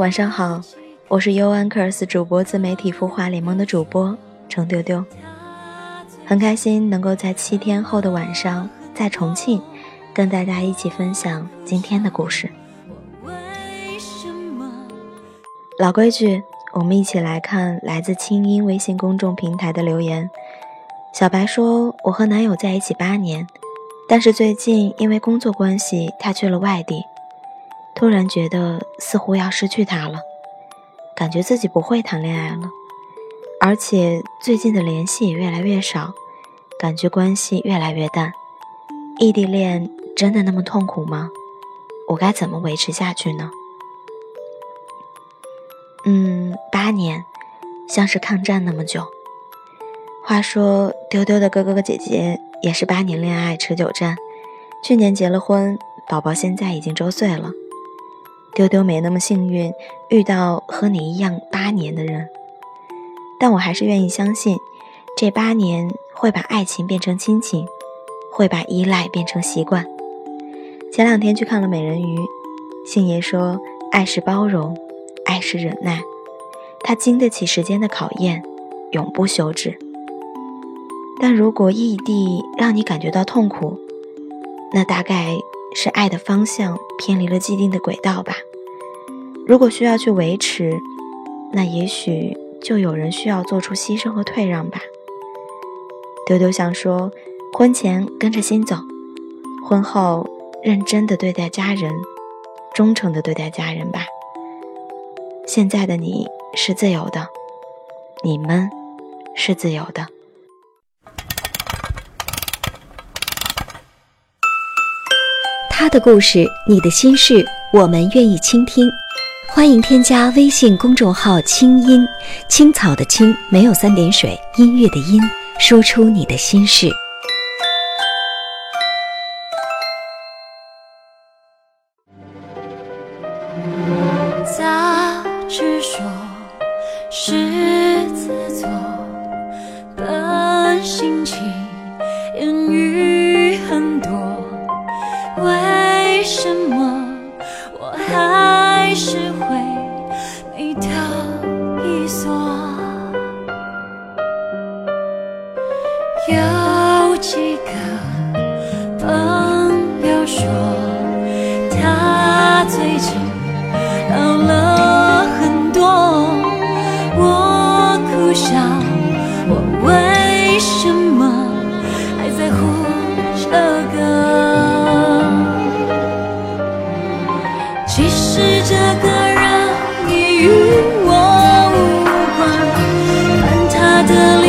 晚上好，我是 U Anchors 主播自媒体孵化联盟的主播程丢丢，很开心能够在七天后的晚上在重庆跟大家一起分享今天的故事。老规矩，我们一起来看来自清音微信公众平台的留言。小白说：“我和男友在一起八年，但是最近因为工作关系，他去了外地。”突然觉得似乎要失去他了，感觉自己不会谈恋爱了，而且最近的联系也越来越少，感觉关系越来越淡。异地恋真的那么痛苦吗？我该怎么维持下去呢？嗯，八年，像是抗战那么久。话说，丢丢的哥哥和姐姐也是八年恋爱持久战，去年结了婚，宝宝现在已经周岁了。丢丢没那么幸运遇到和你一样八年的人，但我还是愿意相信，这八年会把爱情变成亲情，会把依赖变成习惯。前两天去看了《美人鱼》，星爷说：“爱是包容，爱是忍耐，它经得起时间的考验，永不休止。”但如果异地让你感觉到痛苦，那大概……是爱的方向偏离了既定的轨道吧。如果需要去维持，那也许就有人需要做出牺牲和退让吧。丢丢想说，婚前跟着心走，婚后认真的对待家人，忠诚的对待家人吧。现在的你是自由的，你们是自由的。他的故事，你的心事，我们愿意倾听。欢迎添加微信公众号“清音青草”的青没有三点水，音乐的音，说出你的心事。杂志说，狮子座，本性情，翻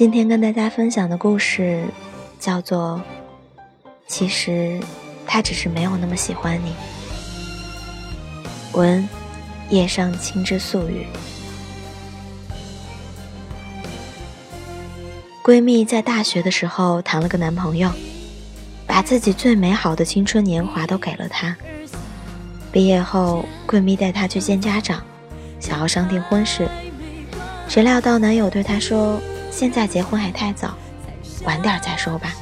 今天跟大家分享的故事叫做《其实他只是没有那么喜欢你》。文：叶上青之素语。闺蜜在大学的时候谈了个男朋友，把自己最美好的青春年华都给了他。毕业后，闺蜜带她去见家长，想要商定婚事，谁料到男友对她说：“现在结婚还太早，晚点再说吧。”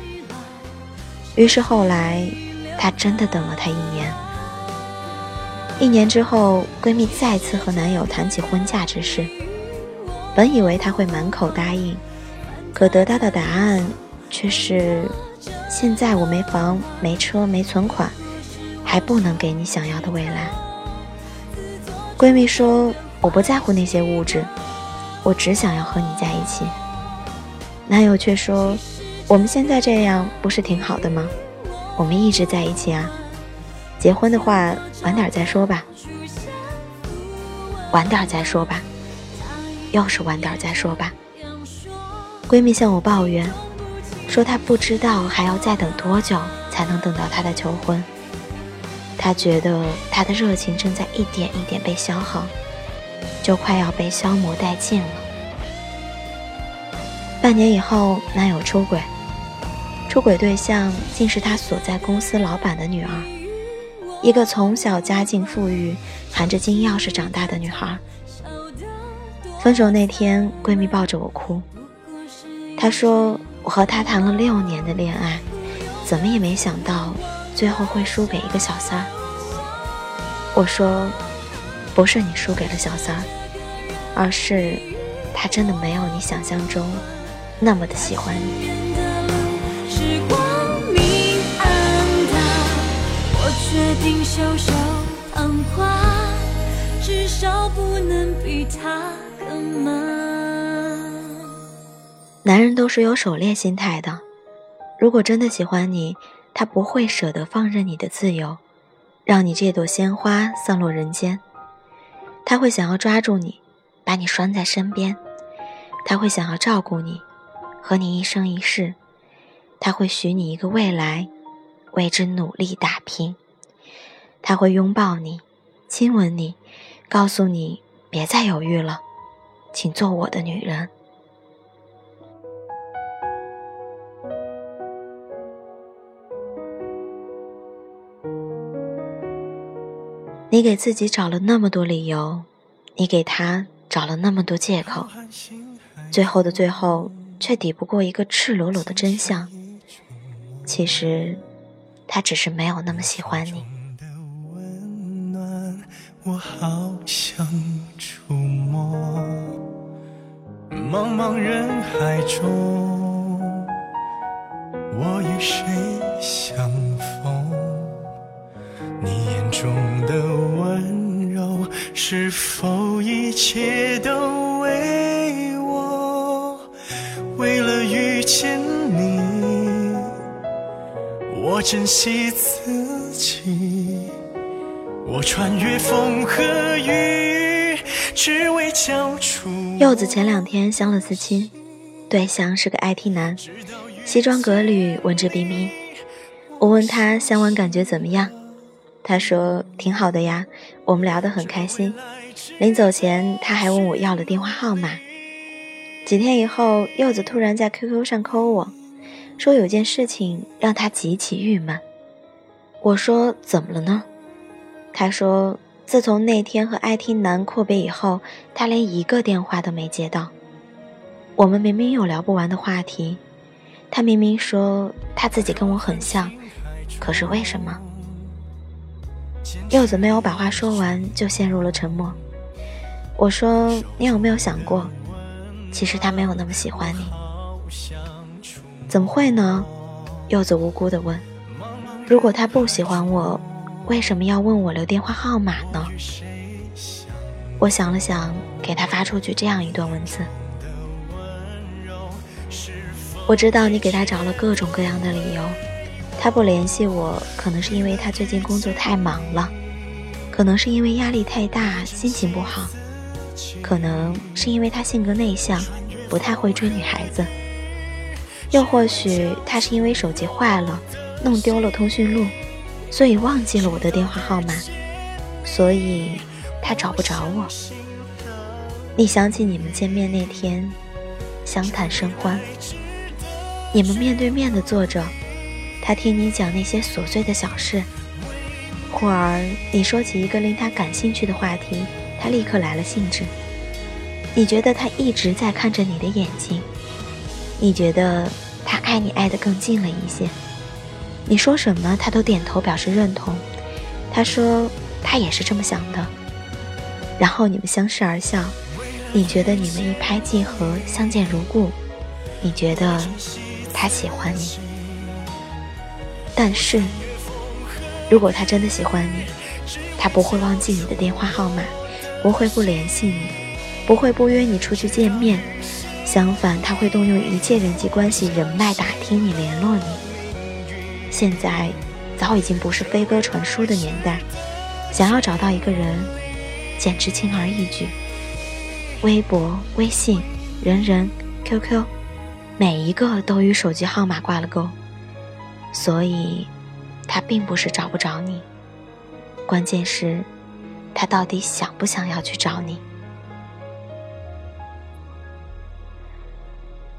于是后来，她真的等了他一年。一年之后，闺蜜再次和男友谈起婚嫁之事，本以为他会满口答应，可得到的答案却是：“现在我没房、没车、没存款。”还不能给你想要的未来。闺蜜说：“我不在乎那些物质，我只想要和你在一起。”男友却说：“我们现在这样不是挺好的吗？我们一直在一起啊。结婚的话，晚点再说吧。晚点再说吧，又是晚点再说吧。”闺蜜向我抱怨，说她不知道还要再等多久才能等到他的求婚。她觉得她的热情正在一点一点被消耗，就快要被消磨殆尽了。半年以后，男友出轨，出轨对象竟是他所在公司老板的女儿，一个从小家境富裕、含着金钥匙长大的女孩。分手那天，闺蜜抱着我哭，她说：“我和他谈了六年的恋爱，怎么也没想到。”最后会输给一个小三儿。我说，不是你输给了小三儿，而是他真的没有你想象中那么的喜欢你。男人都是有狩猎心态的，如果真的喜欢你。他不会舍得放任你的自由，让你这朵鲜花散落人间。他会想要抓住你，把你拴在身边。他会想要照顾你，和你一生一世。他会许你一个未来，为之努力打拼。他会拥抱你，亲吻你，告诉你别再犹豫了，请做我的女人。你给自己找了那么多理由，你给他找了那么多借口，最后的最后，却抵不过一个赤裸裸的真相。其实，他只是没有那么喜欢你。茫茫人海中，我与谁相逢？你眼中的温柔。是否一切都我珍惜自己。我穿越风和雨，只为交出。柚子前两天相了次亲，对象是个 IT 男，西装革履，文质彬彬。我问他相完感觉怎么样？他说挺好的呀，我们聊得很开心。临走前，他还问我要了电话号码。几天以后，柚子突然在 QQ 上扣我，说有件事情让他极其郁闷。我说怎么了呢？他说自从那天和爱听男阔别以后，他连一个电话都没接到。我们明明有聊不完的话题，他明明说他自己跟我很像，可是为什么？柚子没有把话说完，就陷入了沉默。我说：“你有没有想过，其实他没有那么喜欢你？”怎么会呢？柚子无辜地问：“如果他不喜欢我，为什么要问我留电话号码呢？”我想了想，给他发出去这样一段文字：“我知道你给他找了各种各样的理由。”他不联系我，可能是因为他最近工作太忙了，可能是因为压力太大，心情不好，可能是因为他性格内向，不太会追女孩子，又或许他是因为手机坏了，弄丢了通讯录，所以忘记了我的电话号码，所以他找不着我。你想起你们见面那天，相谈甚欢，你们面对面的坐着。他听你讲那些琐碎的小事；忽而你说起一个令他感兴趣的话题，他立刻来了兴致。你觉得他一直在看着你的眼睛，你觉得他爱你爱得更近了一些。你说什么，他都点头表示认同。他说他也是这么想的。然后你们相视而笑，你觉得你们一拍即合，相见如故。你觉得他喜欢你，但是如果他真的喜欢你，他不会忘记你的电话号码，不会不联系你。不会不约你出去见面，相反，他会动用一切人际关系、人脉打听你、联络你。现在早已经不是飞鸽传书的年代，想要找到一个人，简直轻而易举。微博、微信、人人、QQ，每一个都与手机号码挂了钩，所以，他并不是找不着你，关键是，他到底想不想要去找你？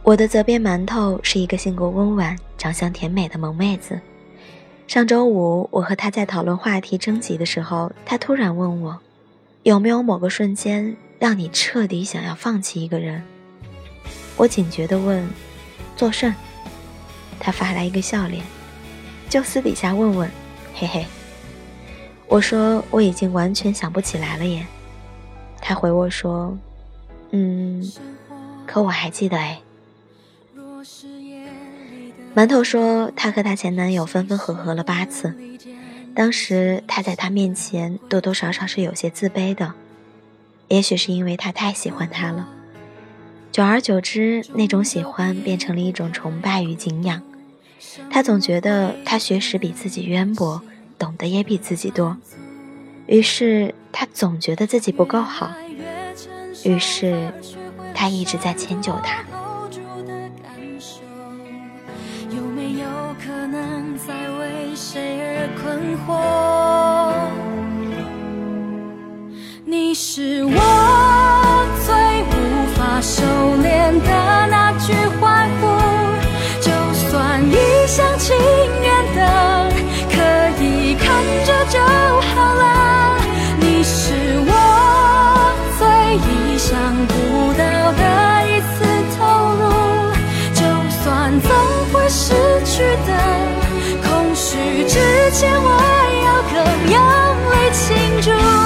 我的责编馒头是一个性格温婉、长相甜美的萌妹子。上周五，我和她在讨论话题征集的时候，她突然问我：“有没有某个瞬间让你彻底想要放弃一个人？”我警觉地问：“做甚？”她发来一个笑脸：“就私底下问问，嘿嘿。”我说：“我已经完全想不起来了耶。”她回我说：“嗯，可我还记得哎。”馒头说，她和她前男友分分合合了八次，当时她在他面前多多少少是有些自卑的，也许是因为他太喜欢她了，久而久之，那种喜欢变成了一种崇拜与敬仰。她总觉得他学识比自己渊博，懂得也比自己多，于是她总觉得自己不够好，于是她一直在迁就他。是我最无法收敛的那句欢呼，就算一厢情愿的，可以看着就好了。你是我最意想不到的一次投入，就算总会失去的。空虚之前我要更用力庆祝。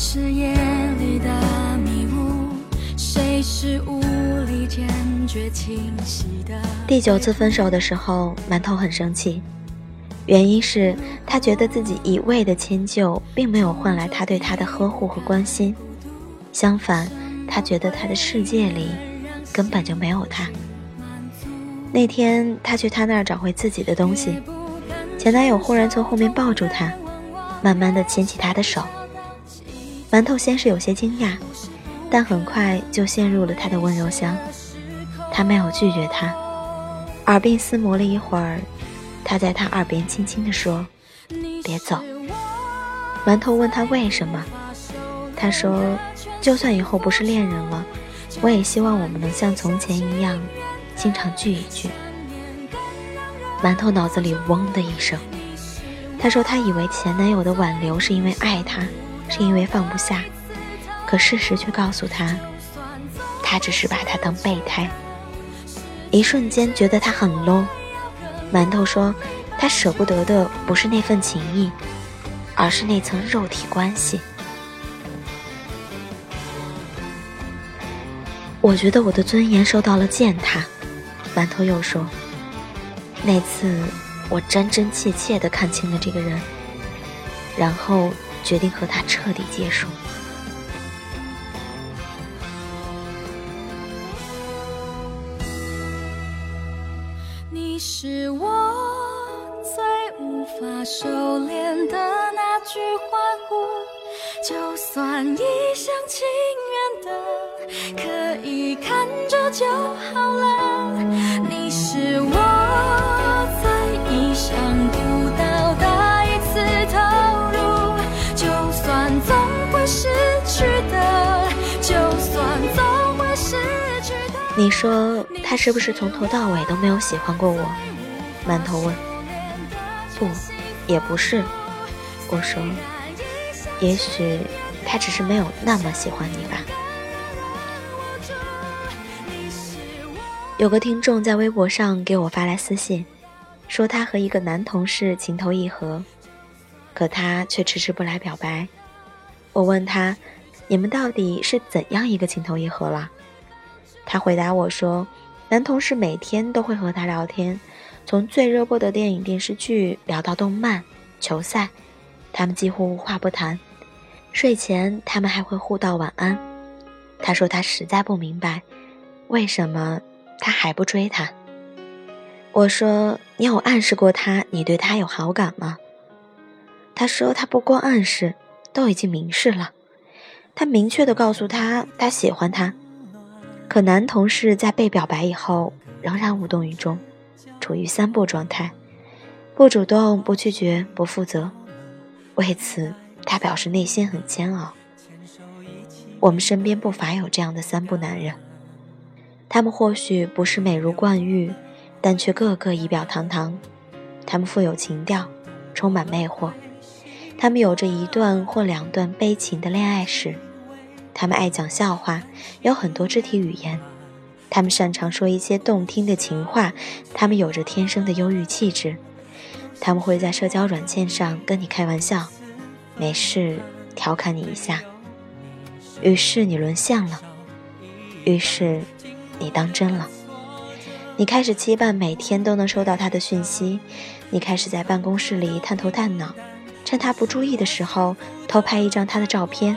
是夜里的迷雾，谁是无力坚决清晰的？第九次分手的时候，馒头很生气，原因是他觉得自己一味的迁就，并没有换来他对他的呵护和关心，相反，他觉得他的世界里。根本就没有他。那天他去他那儿找回自己的东西，前男友忽然从后面抱住他，慢慢的牵起他的手。馒头先是有些惊讶，但很快就陷入了他的温柔乡。他没有拒绝他，耳鬓厮磨了一会儿，他在他耳边轻轻地说：“别走。”馒头问他为什么，他说：“就算以后不是恋人了。”我也希望我们能像从前一样，经常聚一聚。馒头脑子里嗡的一声，他说他以为前男友的挽留是因为爱他，是因为放不下，可事实却告诉他，他只是把他当备胎。一瞬间觉得他很 low。馒头说，他舍不得的不是那份情谊，而是那层肉体关系。我觉得我的尊严受到了践踏，馒头又说：“那次我真真切切的看清了这个人，然后决定和他彻底结束。”你是我最无法收敛的那句欢呼，就算一厢情愿的。可以看着就好了。你说他是不是从头到尾都没有喜欢过我？馒头问。不，也不是。我说，也许他只是没有那么喜欢你吧。有个听众在微博上给我发来私信，说他和一个男同事情投意合，可他却迟迟不来表白。我问他：“你们到底是怎样一个情投意合了？”他回答我说：“男同事每天都会和他聊天，从最热播的电影电视剧聊到动漫、球赛，他们几乎无话不谈。睡前他们还会互道晚安。”他说他实在不明白，为什么。他还不追她，我说你有暗示过他你对他有好感吗？他说他不光暗示，都已经明示了。他明确的告诉他他喜欢他，可男同事在被表白以后仍然无动于衷，处于三不状态：不主动、不拒绝、不负责。为此，他表示内心很煎熬。我们身边不乏有这样的三不男人。他们或许不是美如冠玉，但却个个仪表堂堂。他们富有情调，充满魅惑。他们有着一段或两段悲情的恋爱史。他们爱讲笑话，有很多肢体语言。他们擅长说一些动听的情话。他们有着天生的忧郁气质。他们会在社交软件上跟你开玩笑，没事调侃你一下。于是你沦陷了。于是。你当真了？你开始期盼每天都能收到他的讯息，你开始在办公室里探头探脑，趁他不注意的时候偷拍一张他的照片。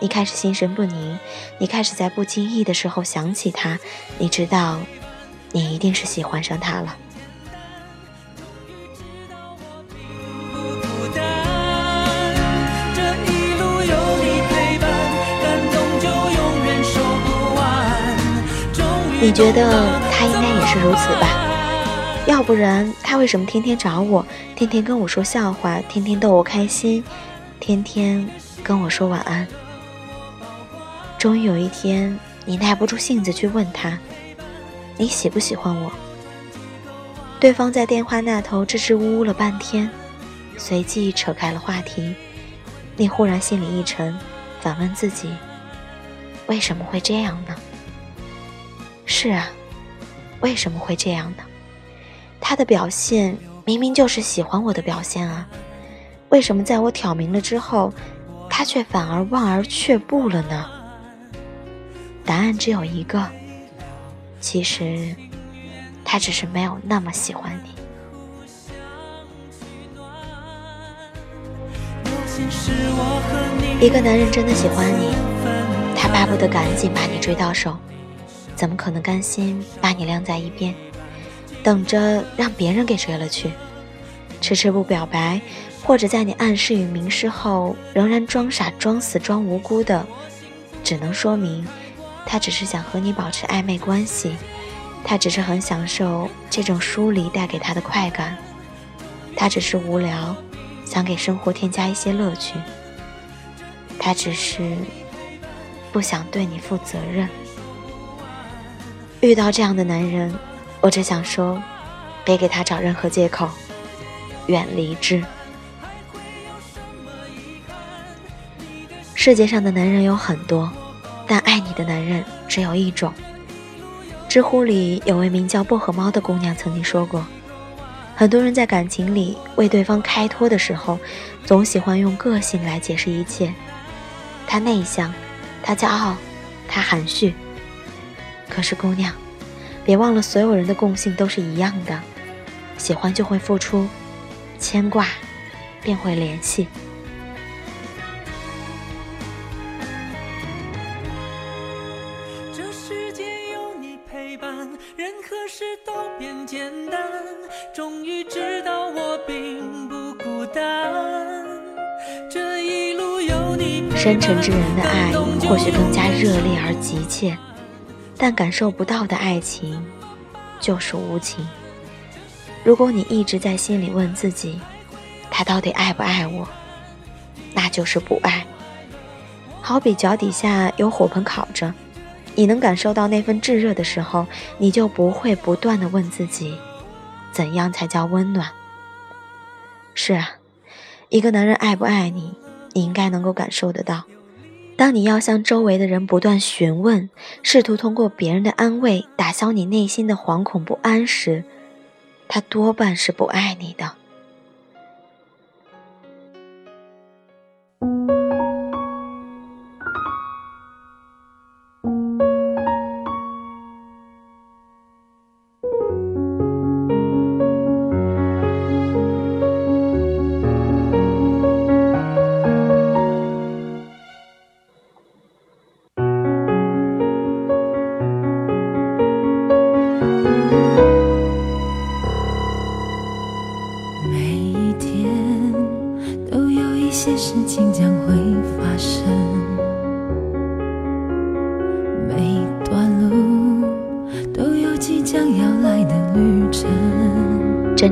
你开始心神不宁，你开始在不经意的时候想起他。你知道，你一定是喜欢上他了。你觉得他应该也是如此吧？要不然他为什么天天找我，天天跟我说笑话，天天逗我开心，天天跟我说晚安？终于有一天，你耐不住性子去问他：“你喜不喜欢我？”对方在电话那头支支吾吾了半天，随即扯开了话题。你忽然心里一沉，反问自己：为什么会这样呢？是啊，为什么会这样呢？他的表现明明就是喜欢我的表现啊，为什么在我挑明了之后，他却反而望而却步了呢？答案只有一个，其实他只是没有那么喜欢你。一个男人真的喜欢你，他巴不得赶紧把你追到手。怎么可能甘心把你晾在一边，等着让别人给追了去？迟迟不表白，或者在你暗示与明示后仍然装傻、装死、装无辜的，只能说明他只是想和你保持暧昧关系，他只是很享受这种疏离带给他的快感，他只是无聊，想给生活添加一些乐趣，他只是不想对你负责任。遇到这样的男人，我只想说，别给他找任何借口，远离之。世界上的男人有很多，但爱你的男人只有一种。知乎里有位名叫薄荷猫的姑娘曾经说过，很多人在感情里为对方开脱的时候，总喜欢用个性来解释一切。他内向，他骄傲，他含蓄。可是，姑娘，别忘了，所有人的共性都是一样的：喜欢就会付出，牵挂便会联系。深沉之人的爱，或许更加热烈而急切。但感受不到的爱情，就是无情。如果你一直在心里问自己，他到底爱不爱我，那就是不爱。好比脚底下有火盆烤着，你能感受到那份炙热的时候，你就不会不断的问自己，怎样才叫温暖？是啊，一个男人爱不爱你，你应该能够感受得到。当你要向周围的人不断询问，试图通过别人的安慰打消你内心的惶恐不安时，他多半是不爱你的。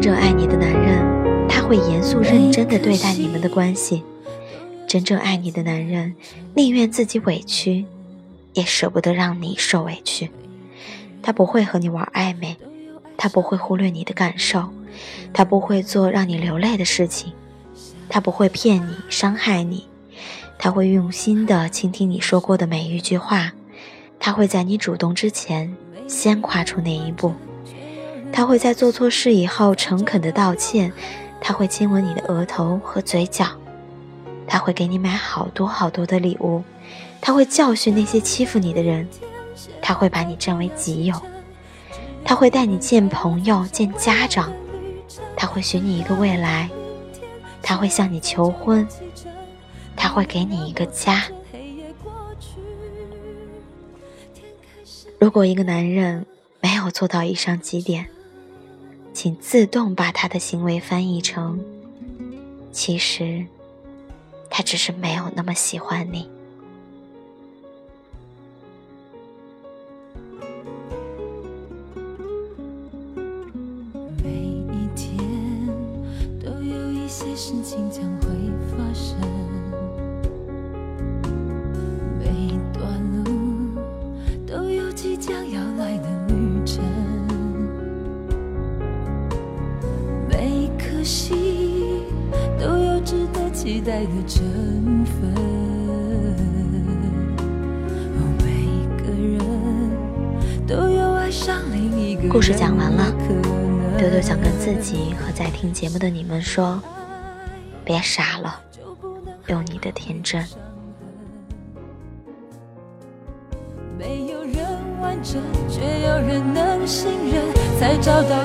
真正爱你的男人，他会严肃认真的对待你们的关系。真正爱你的男人，宁愿自己委屈，也舍不得让你受委屈。他不会和你玩暧昧，他不会忽略你的感受，他不会做让你流泪的事情，他不会骗你、伤害你，他会用心的倾听你说过的每一句话，他会在你主动之前先跨出那一步。他会在做错事以后诚恳的道歉，他会亲吻你的额头和嘴角，他会给你买好多好多的礼物，他会教训那些欺负你的人，他会把你占为己有，他会带你见朋友见家长，他会许你一个未来，他会向你求婚，他会给你一个家。如果一个男人没有做到以上几点，请自动把他的行为翻译成：其实，他只是没有那么喜欢你。每一天都有一些事情将会发生，得期待的成分。故事讲完了，丢丢想跟自己和在听节目的你们说：别傻了，用你的天真。没有人完整，却有人能信任，才找到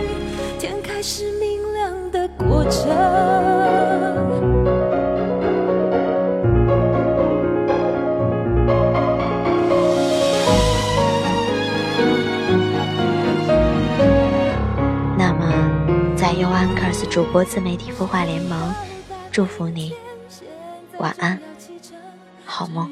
那么，在 u Anchors 主播自媒体孵化联盟，祝福你晚安，好梦。